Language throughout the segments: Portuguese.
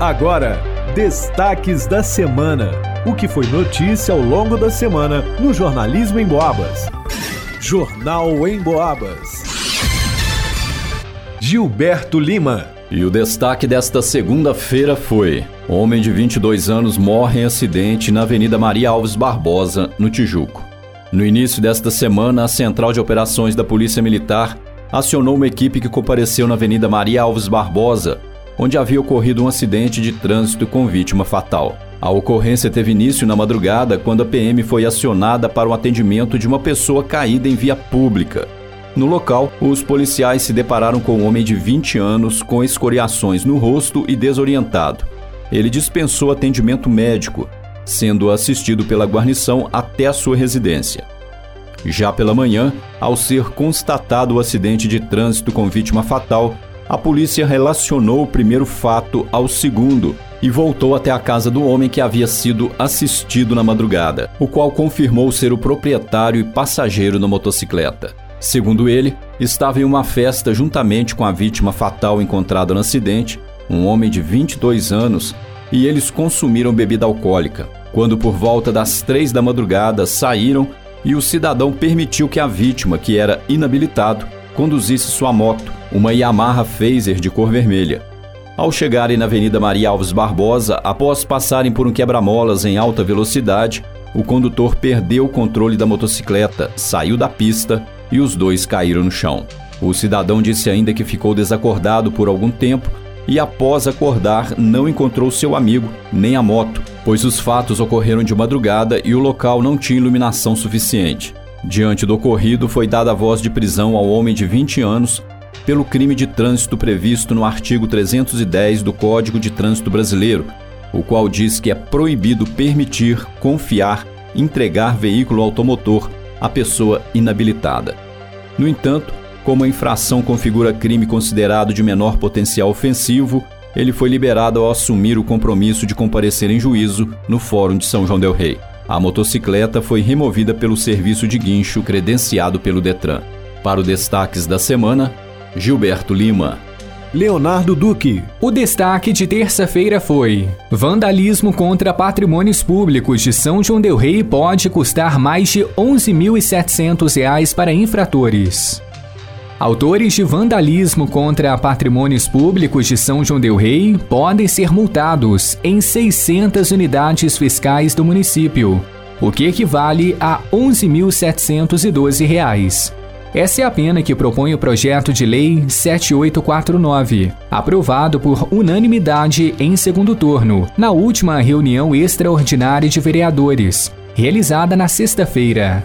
Agora, destaques da semana. O que foi notícia ao longo da semana no Jornalismo em Boabas. Jornal em Boabas. Gilberto Lima. E o destaque desta segunda-feira foi: homem de 22 anos morre em acidente na Avenida Maria Alves Barbosa, no Tijuco. No início desta semana, a Central de Operações da Polícia Militar acionou uma equipe que compareceu na Avenida Maria Alves Barbosa onde havia ocorrido um acidente de trânsito com vítima fatal. A ocorrência teve início na madrugada quando a PM foi acionada para o atendimento de uma pessoa caída em via pública. No local, os policiais se depararam com um homem de 20 anos com escoriações no rosto e desorientado. Ele dispensou atendimento médico, sendo assistido pela guarnição até a sua residência. Já pela manhã, ao ser constatado o acidente de trânsito com vítima fatal, a polícia relacionou o primeiro fato ao segundo e voltou até a casa do homem que havia sido assistido na madrugada, o qual confirmou ser o proprietário e passageiro da motocicleta. Segundo ele, estava em uma festa juntamente com a vítima fatal encontrada no acidente, um homem de 22 anos, e eles consumiram bebida alcoólica. Quando por volta das três da madrugada saíram e o cidadão permitiu que a vítima, que era inabilitado, conduzisse sua moto, uma Yamaha Phaser de cor vermelha. Ao chegarem na Avenida Maria Alves Barbosa, após passarem por um quebra-molas em alta velocidade, o condutor perdeu o controle da motocicleta, saiu da pista e os dois caíram no chão. O cidadão disse ainda que ficou desacordado por algum tempo e, após acordar, não encontrou seu amigo nem a moto, pois os fatos ocorreram de madrugada e o local não tinha iluminação suficiente. Diante do ocorrido, foi dada a voz de prisão ao homem de 20 anos pelo crime de trânsito previsto no artigo 310 do Código de Trânsito Brasileiro, o qual diz que é proibido permitir, confiar, entregar veículo automotor à pessoa inabilitada. No entanto, como a infração configura crime considerado de menor potencial ofensivo, ele foi liberado ao assumir o compromisso de comparecer em juízo no Fórum de São João del Rei. A motocicleta foi removida pelo serviço de guincho credenciado pelo Detran. Para o destaques da semana, Gilberto Lima. Leonardo Duque. O destaque de terça-feira foi: Vandalismo contra patrimônios públicos de São João del Rei pode custar mais de R$ 11.700 para infratores. Autores de vandalismo contra patrimônios públicos de São João del Rei podem ser multados em 600 unidades fiscais do município, o que equivale a R$ 11.712. Essa é a pena que propõe o projeto de lei 7849, aprovado por unanimidade em segundo turno, na última reunião extraordinária de vereadores, realizada na sexta-feira.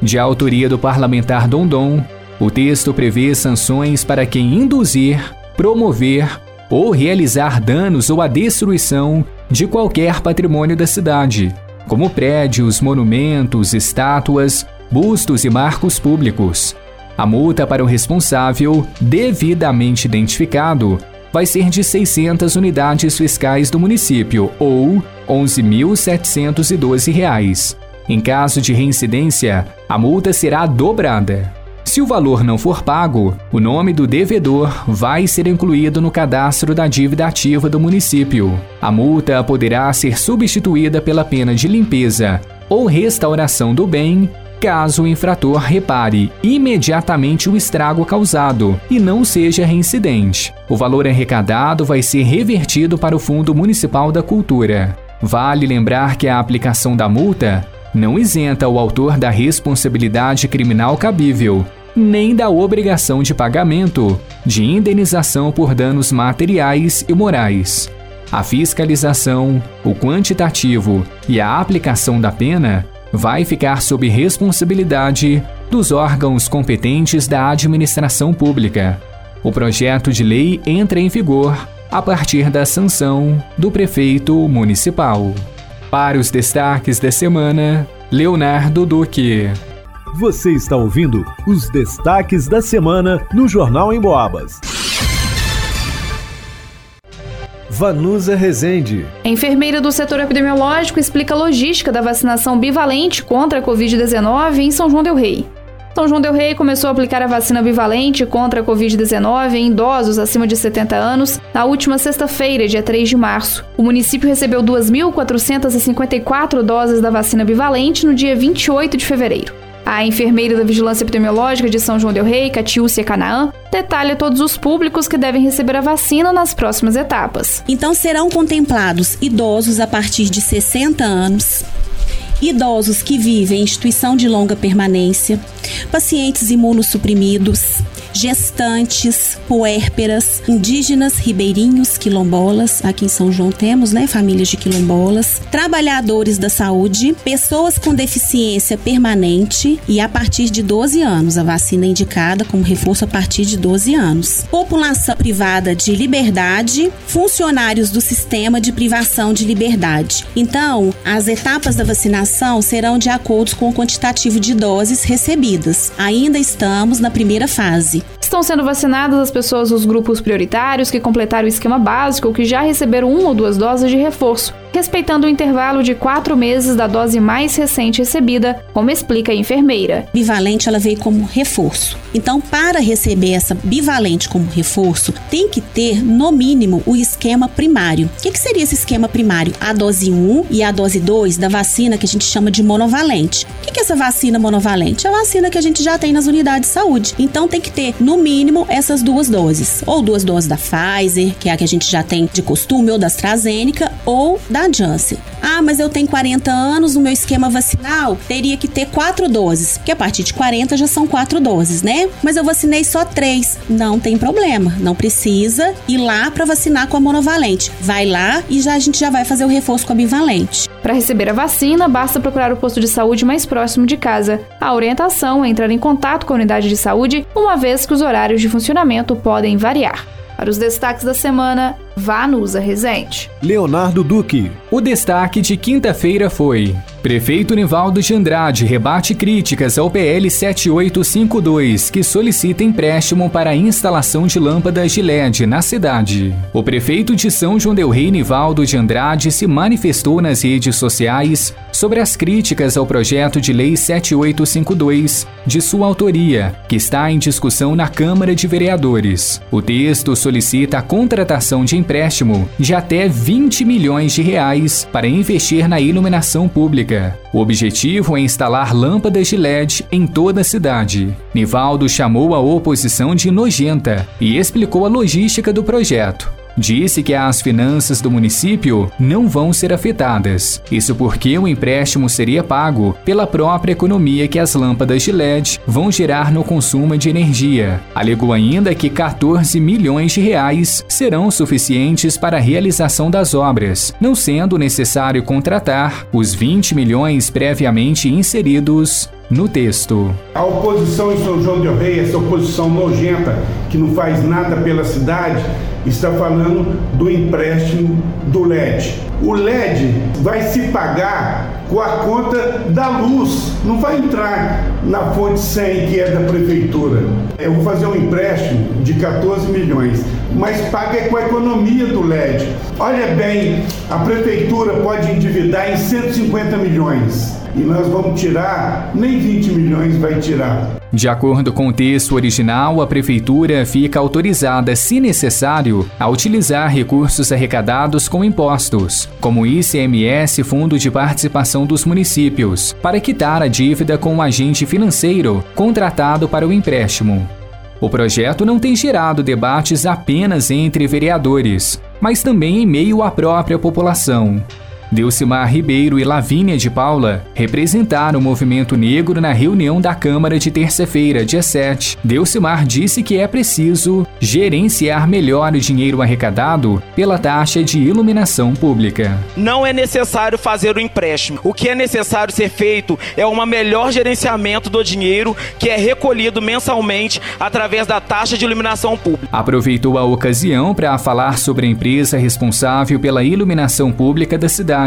De autoria do parlamentar Dondon, o texto prevê sanções para quem induzir, promover ou realizar danos ou a destruição de qualquer patrimônio da cidade, como prédios, monumentos, estátuas, bustos e marcos públicos. A multa para o responsável, devidamente identificado, vai ser de 600 unidades fiscais do município ou R$ 11.712. Em caso de reincidência, a multa será dobrada. Se o valor não for pago, o nome do devedor vai ser incluído no cadastro da dívida ativa do município. A multa poderá ser substituída pela pena de limpeza ou restauração do bem caso o infrator repare imediatamente o estrago causado e não seja reincidente. O valor arrecadado vai ser revertido para o Fundo Municipal da Cultura. Vale lembrar que a aplicação da multa não isenta o autor da responsabilidade criminal cabível, nem da obrigação de pagamento de indenização por danos materiais e morais. A fiscalização, o quantitativo e a aplicação da pena vai ficar sob responsabilidade dos órgãos competentes da administração pública. O projeto de lei entra em vigor a partir da sanção do prefeito municipal. Para os destaques da semana, Leonardo Duque. Você está ouvindo os destaques da semana no Jornal em Boabas. Vanusa Rezende. Enfermeira do setor epidemiológico explica a logística da vacinação bivalente contra a Covid-19 em São João Del Rei. São João Del Rei começou a aplicar a vacina bivalente contra a Covid-19 em idosos acima de 70 anos na última sexta-feira, dia 3 de março. O município recebeu 2.454 doses da vacina bivalente no dia 28 de fevereiro. A enfermeira da Vigilância Epidemiológica de São João del Rei, Catiúcia Canaã, detalha todos os públicos que devem receber a vacina nas próximas etapas. Então serão contemplados idosos a partir de 60 anos, idosos que vivem em instituição de longa permanência, pacientes imunossuprimidos, gestantes, puérperas, indígenas, ribeirinhos, quilombolas, aqui em São João temos, né, famílias de quilombolas, trabalhadores da saúde, pessoas com deficiência permanente e a partir de 12 anos, a vacina é indicada como reforço a partir de 12 anos. População privada de liberdade, funcionários do sistema de privação de liberdade. Então, as etapas da vacinação serão de acordo com o quantitativo de doses recebidas. Ainda estamos na primeira fase. Estão sendo vacinadas as pessoas dos grupos prioritários que completaram o esquema básico ou que já receberam uma ou duas doses de reforço respeitando o intervalo de quatro meses da dose mais recente recebida, como explica a enfermeira. Bivalente ela veio como reforço. Então, para receber essa bivalente como reforço, tem que ter, no mínimo, o esquema primário. O que, que seria esse esquema primário? A dose 1 e a dose 2 da vacina que a gente chama de monovalente. O que, que é essa vacina monovalente? É a vacina que a gente já tem nas unidades de saúde. Então, tem que ter, no mínimo, essas duas doses. Ou duas doses da Pfizer, que é a que a gente já tem de costume, ou da AstraZeneca, ou da da Janssen. Ah, mas eu tenho 40 anos, o meu esquema vacinal teria que ter quatro doses, porque a partir de 40 já são quatro doses, né? Mas eu vacinei só três. Não tem problema, não precisa ir lá para vacinar com a monovalente. Vai lá e já a gente já vai fazer o reforço com a bivalente. Para receber a vacina, basta procurar o posto de saúde mais próximo de casa. A orientação é entrar em contato com a unidade de saúde, uma vez que os horários de funcionamento podem variar. Para os destaques da semana, vá no Usa Resente. Leonardo Duque. O destaque de quinta-feira foi: Prefeito Nivaldo de Andrade rebate críticas ao PL 7852, que solicita empréstimo para a instalação de lâmpadas de LED na cidade. O prefeito de São João del Rei, Nivaldo de Andrade, se manifestou nas redes sociais sobre as críticas ao projeto de lei 7852 de sua autoria, que está em discussão na Câmara de Vereadores. O texto solicita a contratação de empréstimo de até 20 milhões de reais para investir na iluminação pública. O objetivo é instalar lâmpadas de LED em toda a cidade. Nivaldo chamou a oposição de nojenta e explicou a logística do projeto disse que as finanças do município não vão ser afetadas. Isso porque o empréstimo seria pago pela própria economia que as lâmpadas de LED vão gerar no consumo de energia. Alegou ainda que 14 milhões de reais serão suficientes para a realização das obras, não sendo necessário contratar os 20 milhões previamente inseridos no texto. A oposição em São João del Rei, essa oposição nojenta que não faz nada pela cidade, está falando do empréstimo do LED. O LED vai se pagar com a conta da luz, não vai entrar na fonte 100 que é da prefeitura. Eu vou fazer um empréstimo de 14 milhões, mas paga com a economia do LED. Olha bem, a prefeitura pode endividar em 150 milhões e nós vamos tirar, nem 20 milhões vai tirar. De acordo com o texto original, a Prefeitura fica autorizada, se necessário, a utilizar recursos arrecadados com impostos, como ICMS Fundo de Participação dos Municípios, para quitar a dívida com o agente financeiro contratado para o empréstimo. O projeto não tem gerado debates apenas entre vereadores, mas também em meio à própria população. Delcimar Ribeiro e Lavínia de Paula representaram o movimento negro na reunião da Câmara de terça-feira, dia 7. Delcimar disse que é preciso gerenciar melhor o dinheiro arrecadado pela taxa de iluminação pública. Não é necessário fazer o empréstimo. O que é necessário ser feito é um melhor gerenciamento do dinheiro que é recolhido mensalmente através da taxa de iluminação pública. Aproveitou a ocasião para falar sobre a empresa responsável pela iluminação pública da cidade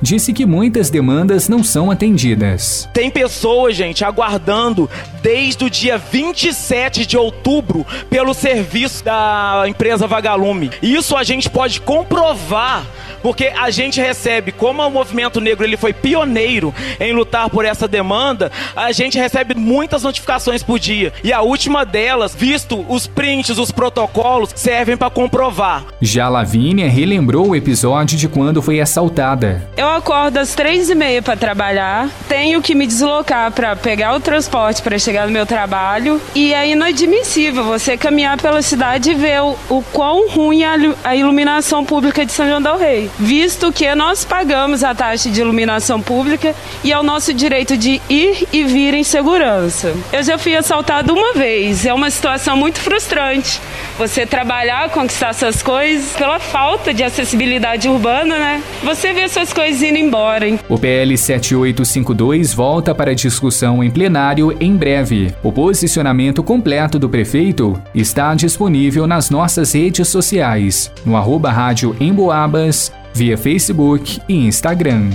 Disse que muitas demandas não são atendidas. Tem pessoas, gente, aguardando desde o dia 27 de outubro pelo serviço da empresa Vagalume. Isso a gente pode comprovar porque a gente recebe, como o movimento negro ele foi pioneiro em lutar por essa demanda, a gente recebe muitas notificações por dia. E a última delas, visto os prints, os protocolos, servem para comprovar. Já Lavínia relembrou o episódio de quando foi assaltada. Eu acordo às três e meia para trabalhar, tenho que me deslocar para pegar o transporte para chegar no meu trabalho e é inadmissível você caminhar pela cidade e ver o, o quão ruim é a iluminação pública de São João del Rei, visto que nós pagamos a taxa de iluminação pública e é o nosso direito de ir e vir em segurança. Eu já fui assaltado uma vez, é uma situação muito frustrante. Você trabalhar, conquistar suas coisas, pela falta de acessibilidade urbana, né? Você vê suas coisas indo embora. Hein? O PL 7852 volta para discussão em plenário em breve. O posicionamento completo do prefeito está disponível nas nossas redes sociais, no arroba rádio Emboabas, via Facebook e Instagram.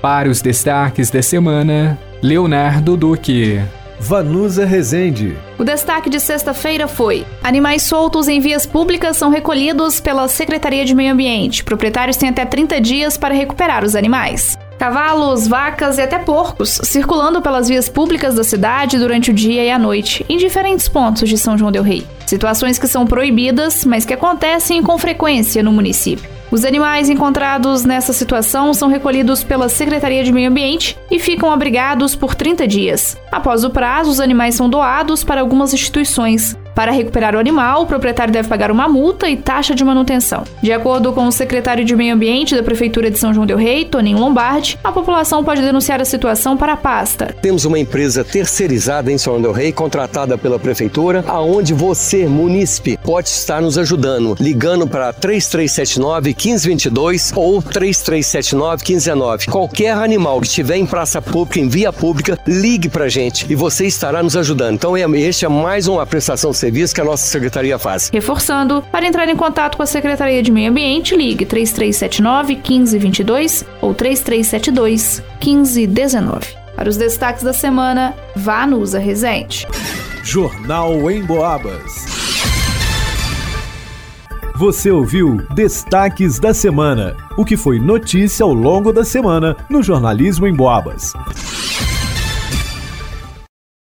Para os destaques da semana, Leonardo Duque. Vanusa Rezende. O destaque de sexta-feira foi: animais soltos em vias públicas são recolhidos pela Secretaria de Meio Ambiente. Proprietários têm até 30 dias para recuperar os animais. Cavalos, vacas e até porcos circulando pelas vias públicas da cidade durante o dia e a noite, em diferentes pontos de São João Del Rei. Situações que são proibidas, mas que acontecem com frequência no município. Os animais encontrados nessa situação são recolhidos pela Secretaria de Meio Ambiente e ficam abrigados por 30 dias. Após o prazo, os animais são doados para algumas instituições. Para recuperar o animal, o proprietário deve pagar uma multa e taxa de manutenção. De acordo com o secretário de Meio Ambiente da Prefeitura de São João Del Rei, Toninho Lombardi, a população pode denunciar a situação para a pasta. Temos uma empresa terceirizada em São João Del Rei, contratada pela Prefeitura, aonde você, munícipe, pode estar nos ajudando, ligando para 3379 1522 ou 3379 1519. Qualquer animal que estiver em praça pública, em via pública, ligue para gente e você estará nos ajudando. Então, este é mais uma prestação serviço que a nossa secretaria faz. Reforçando, para entrar em contato com a Secretaria de Meio Ambiente, ligue 3379 1522 ou 3372 1519. Para os destaques da semana, vá no Usa Resente. Jornal em Boabas. Você ouviu Destaques da Semana, o que foi notícia ao longo da semana no jornalismo em Boabas.